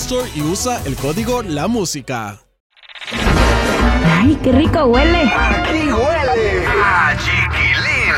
Store y usa el código La Música. ¡Ay, qué rico huele! Aquí huele a chiquilín.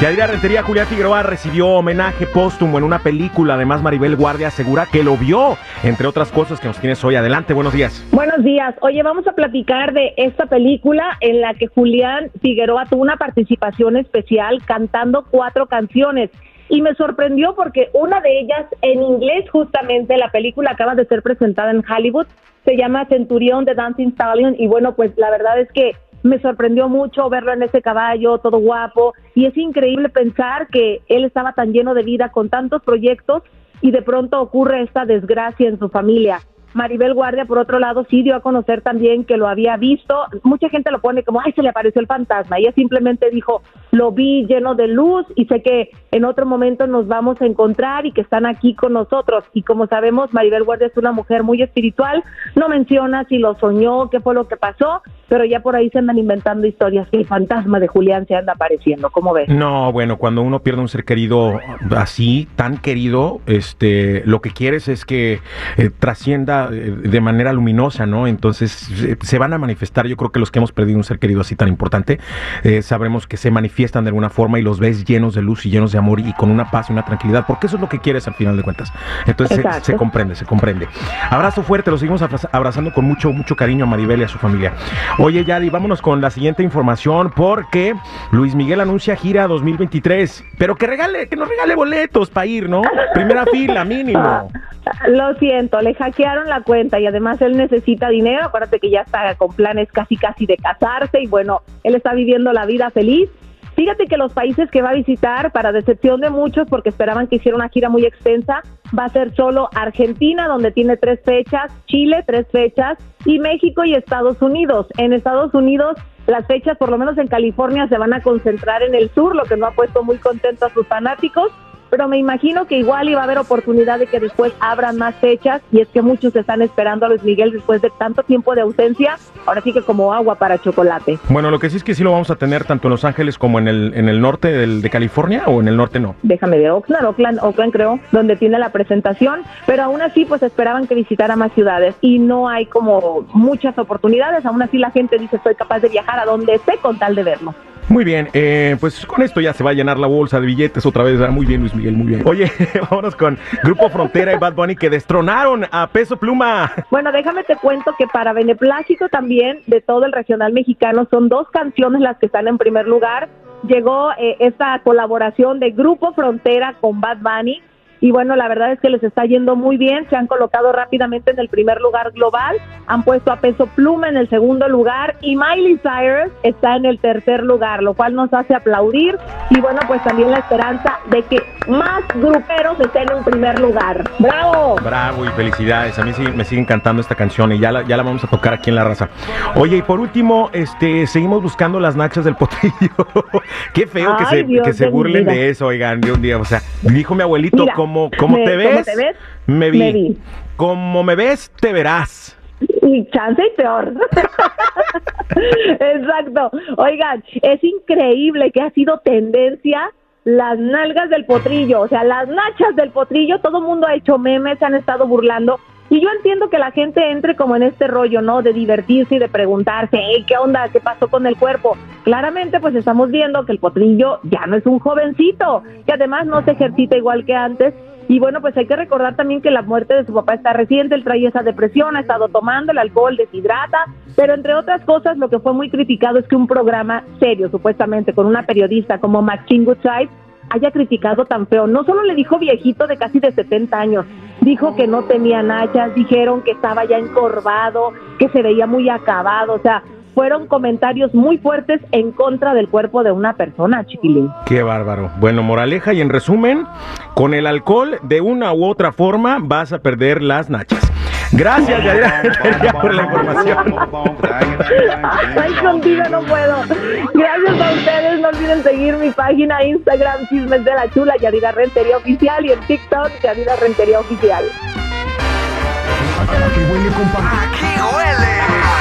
Yadira Rentería Julián Figueroa recibió homenaje póstumo en una película. Además, Maribel Guardia asegura que lo vio, entre otras cosas que nos tienes hoy. Adelante, buenos días. Buenos días. Oye, vamos a platicar de esta película en la que Julián Figueroa tuvo una participación especial cantando cuatro canciones. Y me sorprendió porque una de ellas en inglés, justamente, la película acaba de ser presentada en Hollywood, se llama Centurión de Dancing Stallion. Y bueno, pues la verdad es que me sorprendió mucho verlo en ese caballo, todo guapo. Y es increíble pensar que él estaba tan lleno de vida con tantos proyectos y de pronto ocurre esta desgracia en su familia. Maribel Guardia, por otro lado, sí dio a conocer también que lo había visto. Mucha gente lo pone como, ay, se le apareció el fantasma. Ella simplemente dijo, lo vi lleno de luz y sé que en otro momento nos vamos a encontrar y que están aquí con nosotros. Y como sabemos, Maribel Guardia es una mujer muy espiritual. No menciona si lo soñó, qué fue lo que pasó, pero ya por ahí se andan inventando historias que el fantasma de Julián se anda apareciendo. ¿Cómo ves? No, bueno, cuando uno pierde un ser querido así, tan querido, este, lo que quieres es que eh, trascienda eh, de manera luminosa, ¿no? Entonces eh, se van a manifestar. Yo creo que los que hemos perdido un ser querido así tan importante, eh, sabremos que se manifiestan de alguna forma y los ves llenos de luz y llenos de amor y con una paz y una tranquilidad, porque eso es lo que quieres al final de cuentas. Entonces se, se comprende, se comprende. Abrazo fuerte, lo seguimos abra- abrazando con mucho, mucho cariño a Maribel y a su familia. Oye, Yadi, vámonos con la siguiente información, porque Luis Miguel anuncia gira 2023, pero que regale, que nos regale boletos para ir, ¿no? Primera fila, mínimo. Lo siento, le hackearon la cuenta y además él necesita dinero. Acuérdate que ya está con planes casi casi de casarse y bueno, él está viviendo la vida feliz. Fíjate que los países que va a visitar, para decepción de muchos, porque esperaban que hiciera una gira muy extensa, va a ser solo Argentina, donde tiene tres fechas, Chile, tres fechas, y México y Estados Unidos. En Estados Unidos, las fechas, por lo menos en California, se van a concentrar en el sur, lo que no ha puesto muy contento a sus fanáticos pero me imagino que igual iba a haber oportunidad de que después abran más fechas y es que muchos están esperando a Luis Miguel después de tanto tiempo de ausencia, ahora sí que como agua para chocolate. Bueno, lo que sí es que sí lo vamos a tener tanto en Los Ángeles como en el, en el norte del- de California o en el norte no. Déjame ver, Oakland, Oakland, Oakland creo, donde tiene la presentación, pero aún así pues esperaban que visitara más ciudades y no hay como muchas oportunidades, aún así la gente dice estoy capaz de viajar a donde esté con tal de verlo. Muy bien, eh, pues con esto ya se va a llenar la bolsa de billetes otra vez. Muy bien, Luis Miguel, muy bien. Oye, vámonos con Grupo Frontera y Bad Bunny que destronaron a Peso Pluma. Bueno, déjame te cuento que para beneplácito también de todo el regional mexicano son dos canciones las que están en primer lugar. Llegó eh, esta colaboración de Grupo Frontera con Bad Bunny y bueno, la verdad es que les está yendo muy bien, se han colocado rápidamente en el primer lugar global, han puesto a Peso Pluma en el segundo lugar y Miley Cyrus está en el tercer lugar, lo cual nos hace aplaudir y bueno, pues también la esperanza de que más gruperos estén en primer lugar. ¡Bravo! Bravo y felicidades. A mí sí me sigue encantando esta canción y ya la, ya la vamos a tocar aquí en la raza. Oye, y por último, este, seguimos buscando las nachas del potrillo. Qué feo que se, Dios que se burlen de eso, oigan, de un día. O sea, dijo mi abuelito, Mira, como, como me- te ¿cómo ves, te ves? me vi. Me vi. Como me ves, te verás. Y chance y peor. Exacto. Oigan, es increíble que ha sido tendencia las nalgas del potrillo, o sea, las nachas del potrillo, todo el mundo ha hecho memes, se han estado burlando Y yo entiendo que la gente entre como en este rollo, ¿no? De divertirse y de preguntarse, ¿qué onda? ¿Qué pasó con el cuerpo? Claramente, pues estamos viendo que el potrillo ya no es un jovencito, que además no se ejercita igual que antes. Y bueno, pues hay que recordar también que la muerte de su papá está reciente, él traía esa depresión, ha estado tomando el alcohol, deshidrata, pero entre otras cosas lo que fue muy criticado es que un programa serio, supuestamente, con una periodista como Maxine Goodside, haya criticado tan feo. No solo le dijo viejito de casi de 70 años, dijo que no tenía nachas, dijeron que estaba ya encorvado, que se veía muy acabado, o sea, fueron comentarios muy fuertes en contra del cuerpo de una persona, chiquilín. Qué bárbaro. Bueno, moraleja y en resumen, con el alcohol de una u otra forma vas a perder las nachas. Gracias, Yadira, por la información. Ay, contigo no puedo. Gracias a ustedes. No olviden seguir mi página Instagram, Chismes de la Chula, Yadira Rentería Oficial, y en TikTok, Yadira Rentería Oficial. Aquí huele,